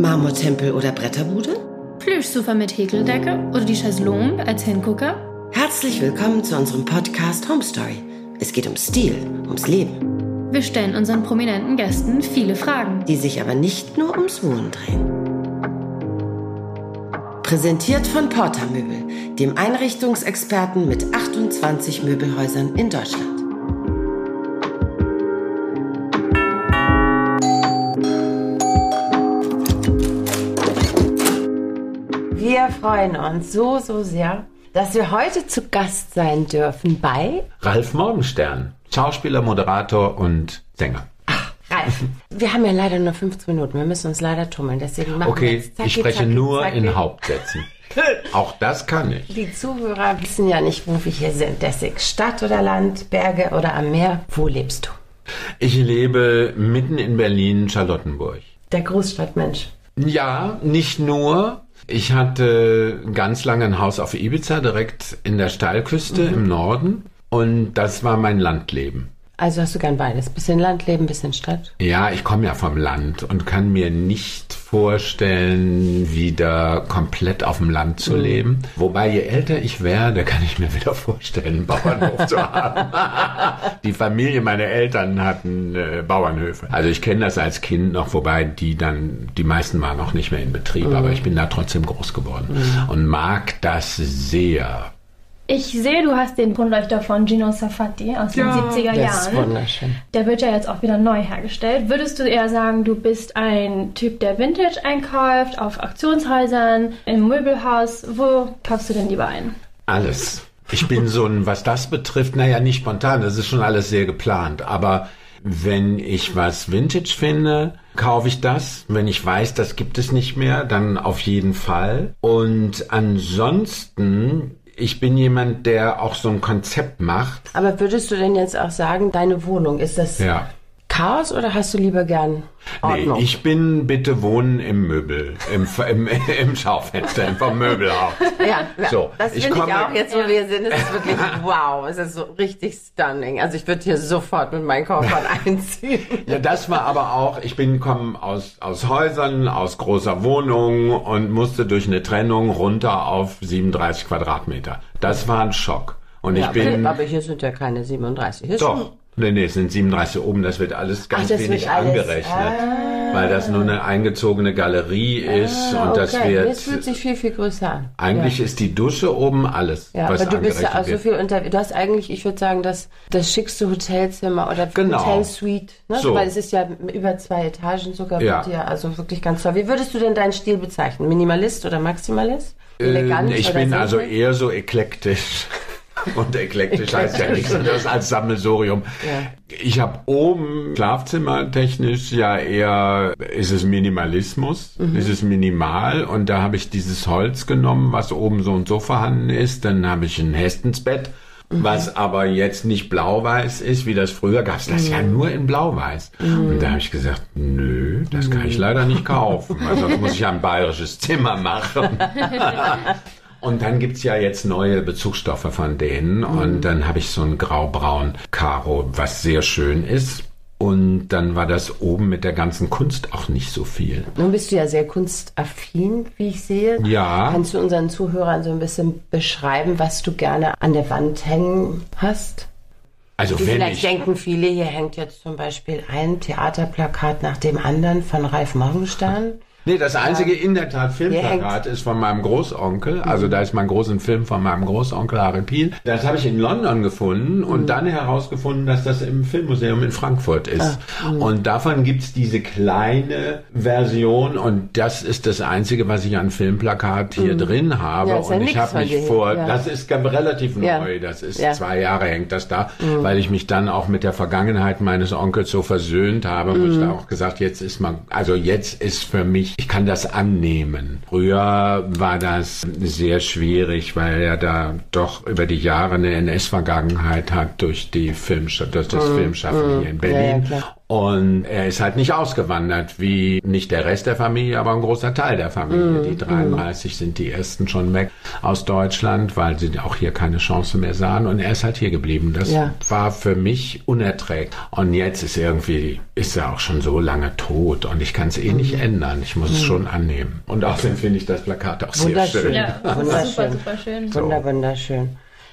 Marmortempel oder Bretterbude? Plüschsofa mit Häkeldecke oder die Chaiselongue als Hingucker? Herzlich willkommen zu unserem Podcast Home Story. Es geht um Stil, ums Leben. Wir stellen unseren prominenten Gästen viele Fragen. Die sich aber nicht nur ums Wohnen drehen. Präsentiert von Porta Möbel, dem Einrichtungsexperten mit 28 Möbelhäusern in Deutschland. Freuen uns so, so sehr, dass wir heute zu Gast sein dürfen bei Ralf Morgenstern, Schauspieler, Moderator und Sänger. Ralf. Wir haben ja leider nur 15 Minuten. Wir müssen uns leider tummeln. Deswegen machen wir Okay, jetzt zacki, ich spreche zacki, nur zacki. in Hauptsätzen. Auch das kann ich. Die Zuhörer wissen ja nicht, wo wir hier sind. Deswegen Stadt oder Land, Berge oder am Meer. Wo lebst du? Ich lebe mitten in Berlin, Charlottenburg. Der Großstadtmensch. Ja, nicht nur. Ich hatte ganz lange ein Haus auf Ibiza, direkt in der Steilküste Mhm. im Norden. Und das war mein Landleben. Also hast du gern beides. Bisschen Landleben, bisschen Stadt. Ja, ich komme ja vom Land und kann mir nicht vorstellen, wieder komplett auf dem Land zu leben. Wobei, je älter ich werde, kann ich mir wieder vorstellen, einen Bauernhof zu haben. die Familie meiner Eltern hatten äh, Bauernhöfe. Also ich kenne das als Kind noch, wobei die dann, die meisten waren noch nicht mehr in Betrieb, aber ich bin da trotzdem groß geworden und mag das sehr. Ich sehe, du hast den Kronleuchter von Gino Safati aus den 70er Das ist Jahren. wunderschön. Der wird ja jetzt auch wieder neu hergestellt. Würdest du eher sagen, du bist ein Typ, der Vintage einkauft, auf Auktionshäusern, im Möbelhaus? Wo kaufst du denn lieber ein? Alles. Ich bin so ein, was das betrifft, naja, nicht spontan, das ist schon alles sehr geplant. Aber wenn ich was Vintage finde, kaufe ich das. Wenn ich weiß, das gibt es nicht mehr, dann auf jeden Fall. Und ansonsten, ich bin jemand, der auch so ein Konzept macht. Aber würdest du denn jetzt auch sagen, deine Wohnung, ist das Ja. Chaos oder hast du lieber gern Nee, Ordnung? ich bin bitte wohnen im Möbel, im, im, im Schaufenster, vom Möbelhaus. ja, So, das ich finde ich komme- auch jetzt, wo wir sind. Es ist wirklich wow. Es ist so richtig stunning. Also ich würde hier sofort mit meinen Koffern einziehen. Ja, das war aber auch, ich bin komme aus, aus Häusern, aus großer Wohnung und musste durch eine Trennung runter auf 37 Quadratmeter. Das war ein Schock. Und ich Ja, bin, aber hier sind ja keine 37. Hier doch, nee, nee, es sind 37 oben, das wird alles ganz das wenig alles- angerechnet. Weil das nur eine eingezogene Galerie ist schon, und das okay. wird, Es fühlt sich viel, viel größer an. eigentlich ja. ist die Dusche oben alles, Ja, was aber du bist ja auch so viel unter. Du hast eigentlich, ich würde sagen, das, das schickste Hotelzimmer oder Genau. Hotelsuite. Ne? So. Weil es ist ja über zwei Etagen sogar Ja. dir. Also wirklich ganz toll. Wie würdest du denn deinen Stil bezeichnen? Minimalist oder Maximalist? Elegant Ähm, ich bin also eher so eklektisch. Und eklektisch heißt ja nichts anderes als Sammelsurium. Ja. Ich habe oben Schlafzimmertechnisch ja eher, ist es Minimalismus, Mhm. ist es minimal und da habe ich dieses Holz genommen, was oben so und so vorhanden ist. Dann habe ich ein Hestensbett, Mhm. was aber jetzt nicht blau-weiß ist, wie das früher gab es das ja Mhm. nur in blau-weiß. Und da habe ich gesagt, nö, das kann ich Mhm. leider nicht kaufen, sonst muss ich ja ein bayerisches Zimmer machen. Und dann gibt's ja jetzt neue Bezugsstoffe von denen. Und dann habe ich so ein graubraun Karo, was sehr schön ist. Und dann war das oben mit der ganzen Kunst auch nicht so viel. Nun bist du ja sehr kunstaffin, wie ich sehe. Ja. Kannst du unseren Zuhörern so ein bisschen beschreiben, was du gerne an der Wand hängen hast? Also Die wenn vielleicht ich, denken viele, hier hängt jetzt zum Beispiel ein Theaterplakat nach dem anderen von Ralf Morgenstern. Nee, das einzige in der Tat Filmplakat ist von meinem Großonkel. Also da ist mein großen Film von meinem Großonkel Harry Piel. Das habe ich in London gefunden und dann herausgefunden, dass das im Filmmuseum in Frankfurt ist. Und davon gibt's diese kleine Version und das ist das Einzige, was ich an Filmplakat hier drin habe. Ja, ist ja und ich habe mich vor, ja. das ist relativ neu, das ist zwei Jahre hängt das da, weil ich mich dann auch mit der Vergangenheit meines Onkels so versöhnt habe, wo ich da auch gesagt, jetzt ist man, also jetzt ist für mich, ich kann das annehmen. Früher war das sehr schwierig, weil er da doch über die Jahre eine NS-Vergangenheit hat durch die Filmschaft, durch das Filmschaffen hier in Berlin. Ja. Und er ist halt nicht ausgewandert, wie nicht der Rest der Familie, aber ein großer Teil der Familie. Die 33 sind die ersten schon weg aus Deutschland, weil sie auch hier keine Chance mehr sahen. Und er ist halt hier geblieben. Das Ja. war für mich unerträglich. Und jetzt ist irgendwie, ist er auch schon so lange tot und ich kann es eh nicht ändern. Ich muss es schon annehmen. Und außerdem finde ich das Plakat auch sehr schön. Ja, Wunderschön. super, super schön. Wunder, wunderschön.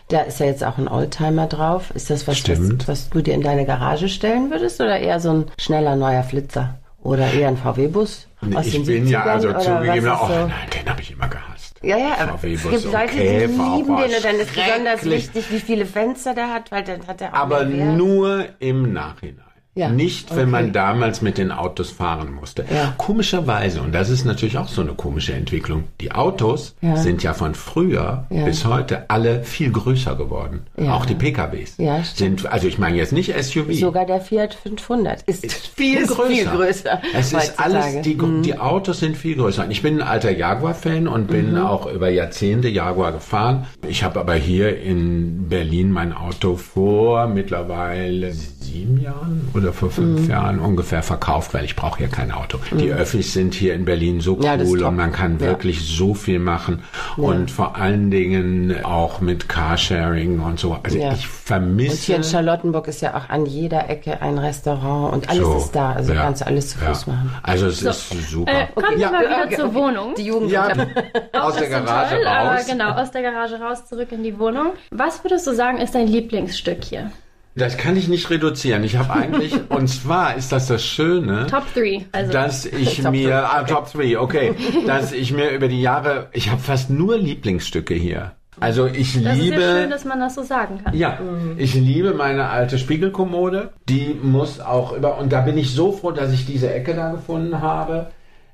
Da ist ja jetzt auch ein Oldtimer drauf. Ist das was, was, was du dir in deine Garage stellen würdest oder eher so ein schneller neuer Flitzer? Oder eher ein VW-Bus? aus Ich bin ja 70ern? also zugegeben, oh so? nein, den habe ich immer gehasst. Ja, ja, aber es gibt Leute, die lieben oh, den und dann ist besonders wichtig, wie viele Fenster der hat, weil dann hat er auch Aber nur im Nachhinein. Ja, Nicht, wenn okay. man damals mit den Autos fahren musste. Ja. Komischerweise, und das ist natürlich auch so eine komische Entwicklung, die Autos Ja. sind ja von früher bis heute alle viel größer geworden. Auch die PKWs. Sind, also ich meine jetzt nicht SUV. Sogar der Fiat 500 ist, ist viel ist größer. Viel größer Es ist heutzutage. Mhm. alles, die, die Autos sind viel größer. Und ich bin ein alter Jaguar-Fan und bin Mhm. auch über Jahrzehnte Jaguar gefahren. Ich habe aber hier in Berlin mein Auto vor mittlerweile sieben Jahren oder vor fünf Mhm. Jahren ungefähr verkauft, weil ich brauche hier kein Auto. Die Öffis sind hier in Berlin so Ja, cool und man kann Ja. wirklich so viel machen. Und vor allen Dingen auch mit Carsharing und so. Also Ja. ich vermisse... Und hier in Charlottenburg ist ja auch an jeder Ecke ein Restaurant und alles So, ist da. Also ja, kannst du alles zu Fuß ja. machen. Also es ist super. Äh, kommen wir mal wieder zur Wohnung. Die Jugend. Ja, aus der so Garage toll, Aber raus. genau, aus der Garage raus, zurück in die Wohnung. Was würdest du sagen, ist dein Lieblingsstück hier? Das kann ich nicht reduzieren. Ich habe eigentlich, und zwar ist das das Schöne, Top 3. Also, dass ich Top mir, three, ah, Top 3, okay, dass ich mir über die Jahre, ich habe fast nur Lieblingsstücke hier. Also ich das ist liebe, ja schön, dass man das so sagen kann. ja, ich liebe meine alte Spiegelkommode. Die muss auch über, und da bin ich so froh, dass ich diese Ecke da gefunden habe.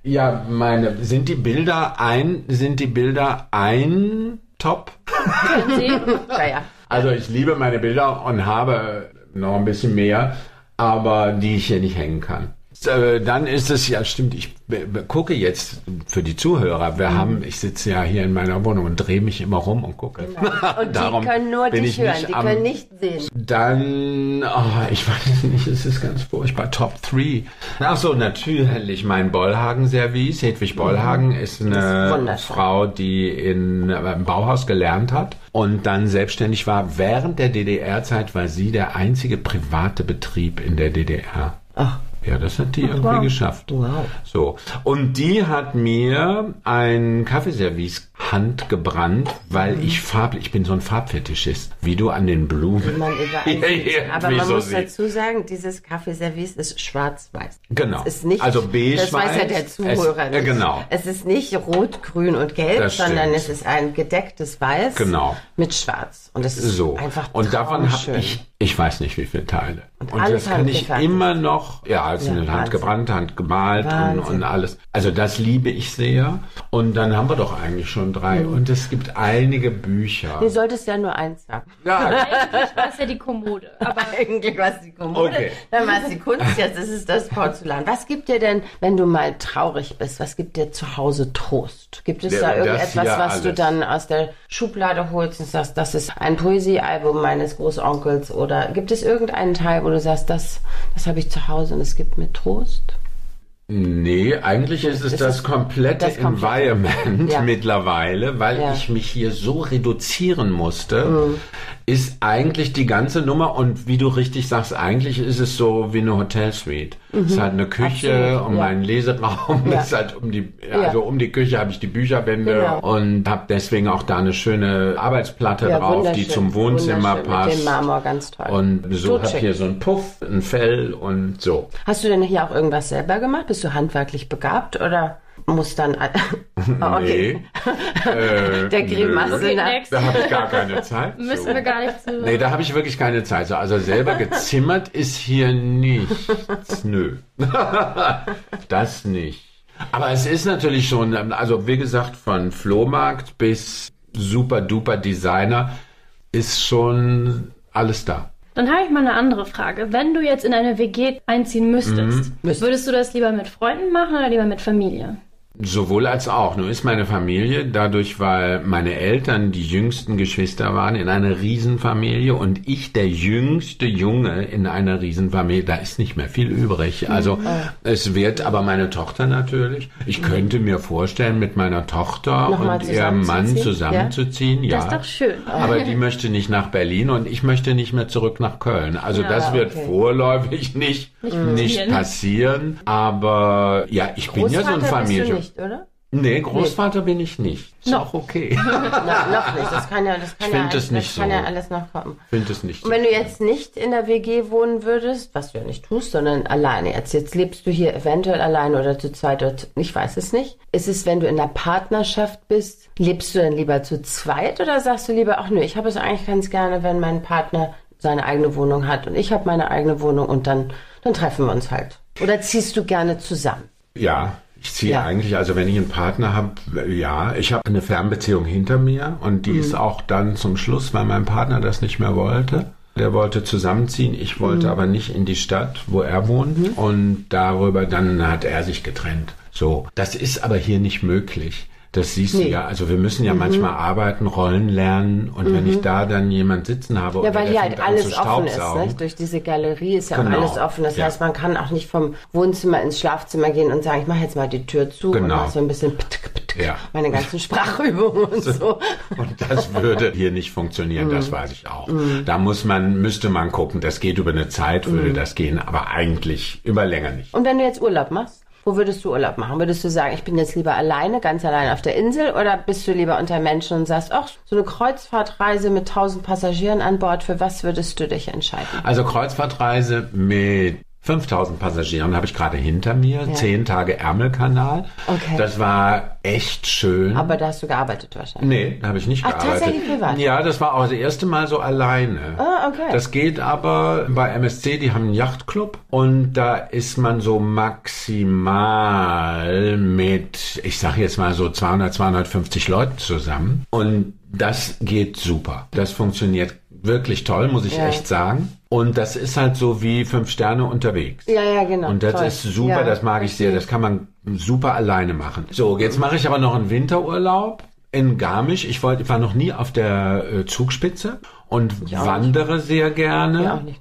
Ja, meine, sind die Bilder ein, sind die Bilder ein Top? Ja, ja. Also ich liebe meine Bilder und habe noch ein bisschen mehr, aber die ich hier nicht hängen kann. Äh, Dann ist es ja stimmt. Ich gucke jetzt für die Zuhörer. Wir haben, ich sitze ja hier in meiner Wohnung und drehe mich immer rum und gucke. Und Darum die können nur dich ich hören, die am- können nicht sehen. Dann, oh, ich weiß nicht, es ist ganz furchtbar. Top 3. Ach so, natürlich mein Bollhagen-Service. Hedwig Bollhagen ist Mhm. Ist eine wunderschön. Frau, die in, äh, im Bauhaus gelernt hat und dann selbstständig war. Während der DDR-Zeit war sie der einzige private Betrieb in der DDR. Ach, Ja, das hat die irgendwie wow. geschafft. Wow. So. Und die hat mir ein Kaffeeservice handgebrannt, weil Mhm. ich farblich, ich bin so ein Farbfetischist, wie du an den Blumen. man Ja, sieht. Aber man wieso muss sie- dazu sagen, dieses Kaffeeservice ist schwarz-weiß. Genau. Es ist nicht, Also beige das weiß ja der Zuhörer Es- nicht. äh, genau. Es ist nicht rot, grün und gelb, Das sondern stimmt. es ist ein gedecktes Weiß Genau. mit schwarz. Und es ist So. einfach und davon habe ich, ich weiß nicht wie viele Teile. Und, alles das kann ich immer noch, ja, also Ja, Hand gebrannt, Hand gemalt und, und alles. Also das liebe ich sehr. Und dann haben wir doch eigentlich schon drei. Mhm. Und es gibt einige Bücher. Du solltest ja nur eins sagen. Ja, Eigentlich war es ja die Kommode. Aber Eigentlich war es die Kommode, Okay. dann war es die Kunst, jetzt ist es das Porzellan. Was gibt dir denn, wenn du mal traurig bist, was gibt dir zu Hause Trost? Gibt es Ja, da irgendetwas, was du alles. dann aus der Schublade holst und sagst, das ist ein Poesiealbum meines Großonkels? Oder gibt es irgendeinen Teil, wo du sagst, das, das habe ich zu Hause und es gibt mir Trost? Nee, eigentlich ist es Ist das komplette das Environment Ja. mittlerweile, weil Ja. Mhm. ich mich hier so reduzieren musste, ist eigentlich die ganze Nummer und wie du richtig sagst, eigentlich ist es so wie eine Hotelsuite. Es ist halt eine Küche Mhm. Absolut, und ja. mein Leseraum Ja. ist halt um die, Ja. also um die Küche habe ich die Bücherwände Genau. und habe deswegen auch da eine schöne Arbeitsplatte drauf, die zum Wohnzimmer passt. Mit dem Marmor, ganz toll. Und so schick. hier so ein Puff, ein Fell und so. Hast du denn hier auch irgendwas selber gemacht? Bist du handwerklich begabt oder muss dann... Ah, okay. Äh, Der nö. Grimasse Okay. Da habe ich gar keine Zeit. müssen wir gar nicht zu. Nee, da habe ich wirklich keine Zeit. zu. Also selber gezimmert ist hier nichts. Nö. das nicht. Aber es ist natürlich schon, also wie gesagt, von Flohmarkt bis super duper Designer ist schon alles da. Dann habe ich mal eine andere Frage. Wenn du jetzt in eine WG einziehen müsstest, Mhm. würdest du das lieber mit Freunden machen oder lieber mit Familie? Sowohl als auch. Nur ist meine Familie, dadurch, weil meine Eltern die jüngsten Geschwister waren in einer Riesenfamilie und ich der jüngste Junge in einer Riesenfamilie, da ist nicht mehr viel übrig. Also es wird aber meine Tochter natürlich. Ich könnte mir vorstellen, mit meiner Tochter Nochmal und ihrem Mann zusammenzuziehen? Ja. Das ist doch schön. Aber die möchte nicht nach Berlin und ich möchte nicht mehr zurück nach Köln. Also das wird okay. vorläufig nicht, nicht, passieren. passieren. Aber ja, ich bin ja so ein Großvater bist du Familie. nicht, oder? Nee, Großvater bin ich nicht. Ist auch okay. Na, noch nicht. Das kann ja, das kann Ich ja, nicht das kann so. ja alles noch kommen. Finde es nicht. Und wenn du jetzt nicht in der WG wohnen würdest, was du ja nicht tust, sondern alleine jetzt, jetzt lebst du hier eventuell alleine oder zu zweit oder zu, ich weiß es nicht. Ist es, wenn du in der Partnerschaft bist, lebst du dann lieber zu zweit oder sagst du lieber, ach nö, ich habe es eigentlich ganz gerne, wenn mein Partner seine eigene Wohnung hat und ich habe meine eigene Wohnung und dann, dann treffen wir uns halt. Oder ziehst du gerne zusammen? Ja, ich ziehe Ja. eigentlich, also wenn ich einen Partner habe, ja, ich habe eine Fernbeziehung hinter mir und die Mhm. ist auch dann zum Schluss, weil mein Partner das nicht mehr wollte. Der wollte zusammenziehen, ich wollte Mhm. aber nicht in die Stadt, wo er wohnt und darüber dann hat er sich getrennt. So, das ist aber hier nicht möglich. Das siehst du Nee. ja. Also wir müssen Mhm. ja manchmal arbeiten, Rollen lernen und wenn ich da dann jemand sitzen habe Ja, oder weil hier halt alles offen ist, nicht? Durch diese Galerie ist ja Genau. alles offen. Das Ja. heißt, man kann auch nicht vom Wohnzimmer ins Schlafzimmer gehen und sagen, ich mache jetzt mal die Tür zu und Genau. mache so ein bisschen ptk, ptk, Ja. meine ganzen Sprachübungen und so. Und das würde hier nicht funktionieren, das Mhm. weiß ich auch. Da muss man, müsste man gucken, das geht über eine Zeit, würde Mhm. das gehen, aber eigentlich über länger nicht. Und wenn du jetzt Urlaub machst, wo würdest du Urlaub machen? Würdest du sagen, ich bin jetzt lieber alleine, ganz allein auf der Insel oder bist du lieber unter Menschen und sagst, ach, so eine Kreuzfahrtreise mit tausend Passagieren an Bord, für was würdest du dich entscheiden? Also Kreuzfahrtreise mit 5000 Passagieren habe ich gerade hinter mir, zehn Tage Ärmelkanal. Okay. Das war echt schön. Aber da hast du gearbeitet wahrscheinlich. Nee, da habe ich nicht Ach, gearbeitet. tatsächlich privat? Ja, das war auch das erste Mal so alleine. Ah, okay. Das geht aber bei MSC, die haben einen Yachtclub und da ist man so maximal mit, ich sage jetzt mal so 200, 250 Leuten zusammen und das geht super. Das funktioniert wirklich toll, muss ich Ja. echt sagen. Und das ist halt so wie fünf Sterne unterwegs. Ja, ja, genau. Und das Toll. ist super, Ja, das mag ich sehr. Das kann man super alleine machen. So, jetzt mache ich aber noch einen Winterurlaub in Garmisch. Ich wollte, ich war noch nie auf der äh, Zugspitze und wandere sehr gerne. Ja, auch nicht.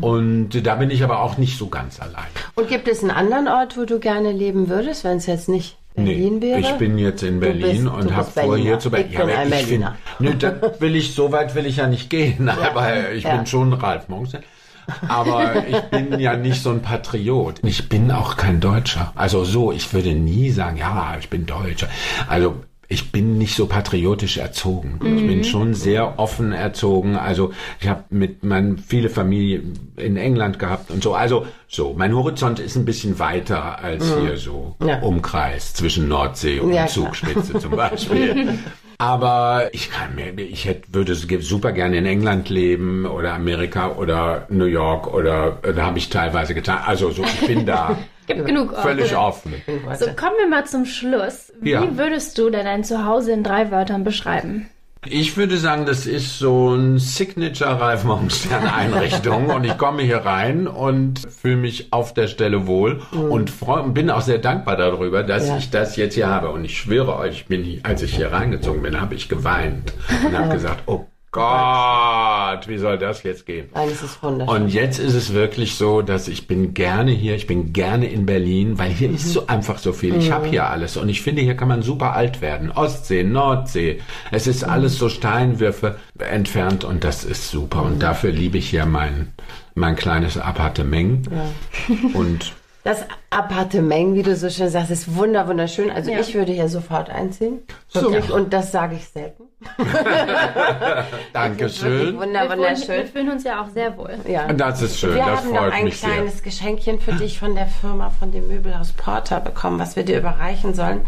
Und da bin ich aber auch nicht so ganz allein. Und gibt es einen anderen Ort, wo du gerne leben würdest, wenn es jetzt nicht Berlin wäre? ich bin jetzt in Berlin bist- und habe vor hier zu Ich bin ein ich find- Berliner. nö, da will ich, so weit will ich ja nicht gehen, aber ich Ja. bin schon Ralf Monks. Aber ich bin ja nicht so ein Patriot. Ich bin auch kein Deutscher. Also so, ich würde nie sagen, ja, ich bin Deutscher. Also ich bin nicht so patriotisch erzogen. Ich bin schon sehr offen erzogen. Also ich habe mit meinen viele Familie in England gehabt und so. Also so, mein Horizont ist ein bisschen weiter als hier so Ja. Umkreis zwischen Nordsee und Ja, klar. Zugspitze zum Beispiel. Aber ich kann mir, ich hätte, würde super gerne in England leben oder Amerika oder New York oder da habe ich teilweise getan. Also so, ich bin da Gibt genug Orte. völlig offen. So, kommen wir mal zum Schluss. Wie Ja. würdest du denn dein Zuhause in drei Wörtern beschreiben? Ich würde sagen, das ist so ein Signature Ralf Morgenstern Einrichtung und ich komme hier rein und fühle mich auf der Stelle wohl und freu, bin auch sehr dankbar darüber, dass Ja. ich das jetzt hier habe. Und ich schwöre euch, ich bin, hier- als ich hier reingezogen bin, habe ich geweint und habe gesagt, oh Gott, wie soll das jetzt gehen? Nein, es ist wunderschön. Und jetzt ist es wirklich so, dass ich bin gerne hier, ich bin gerne in Berlin, weil hier ist so einfach so viel. Ich habe hier alles und ich finde, hier kann man super alt werden. Ostsee, Nordsee, es ist alles so Steinwürfe entfernt und das ist super. Und dafür liebe ich hier mein, mein kleines Appartement. Und Das Appartement, wie du so schön sagst, ist wunder wunderschön. Also Ja. ich würde hier sofort einziehen. So. Und das sage ich selten. Dankeschön. Wunder wir, fühlen, wir wunderschön. fühlen uns ja auch sehr wohl. Ja. Das ist schön, Wir das haben noch freut ein mich sehr. kleines Geschenkchen für dich von der Firma, von dem Möbelhaus Porter bekommen, was wir dir überreichen sollen.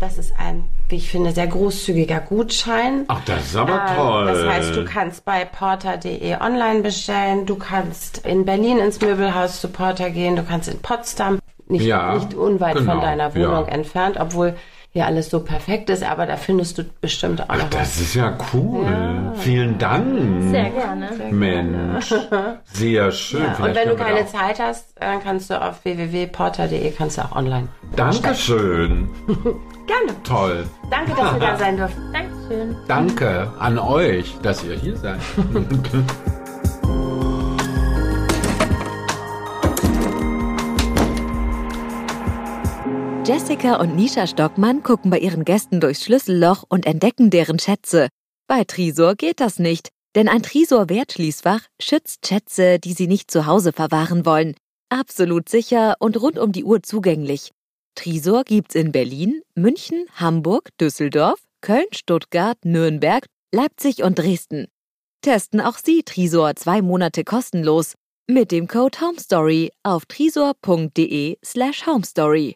Das ist ein, wie ich finde, sehr großzügiger Gutschein. Ach, das ist aber Ähm, toll. Das heißt, du kannst bei porter.de online bestellen, du kannst in Berlin ins Möbelhaus zu Porter gehen, du kannst in Potsdam, nicht, Ja, nicht unweit genau, von deiner Wohnung ja. entfernt, obwohl hier alles so perfekt ist, aber da findest du bestimmt auch noch was. Das ist ja cool. Vielen Dank. Sehr gerne. Mensch, sehr schön. Ja, und Vielleicht wenn du keine Zeit hast, dann kannst du auf www.porter.de kannst du auch online. Dankeschön. Gerne. Toll. Danke, dass wir da sein durften. Dankeschön. Danke an euch, dass ihr hier seid. Jessica und Nisha Stockmann gucken bei ihren Gästen durchs Schlüsselloch und entdecken deren Schätze. Bei Trisor geht das nicht, denn ein Trisor-Wertschließfach schützt Schätze, die sie nicht zu Hause verwahren wollen. Absolut sicher und rund um die Uhr zugänglich. Trisor gibt's in Berlin, München, Hamburg, Düsseldorf, Köln, Stuttgart, Nürnberg, Leipzig und Dresden. Testen auch Sie Trisor zwei Monate kostenlos mit dem Code HOMESTORY auf trisor.de slash homestory.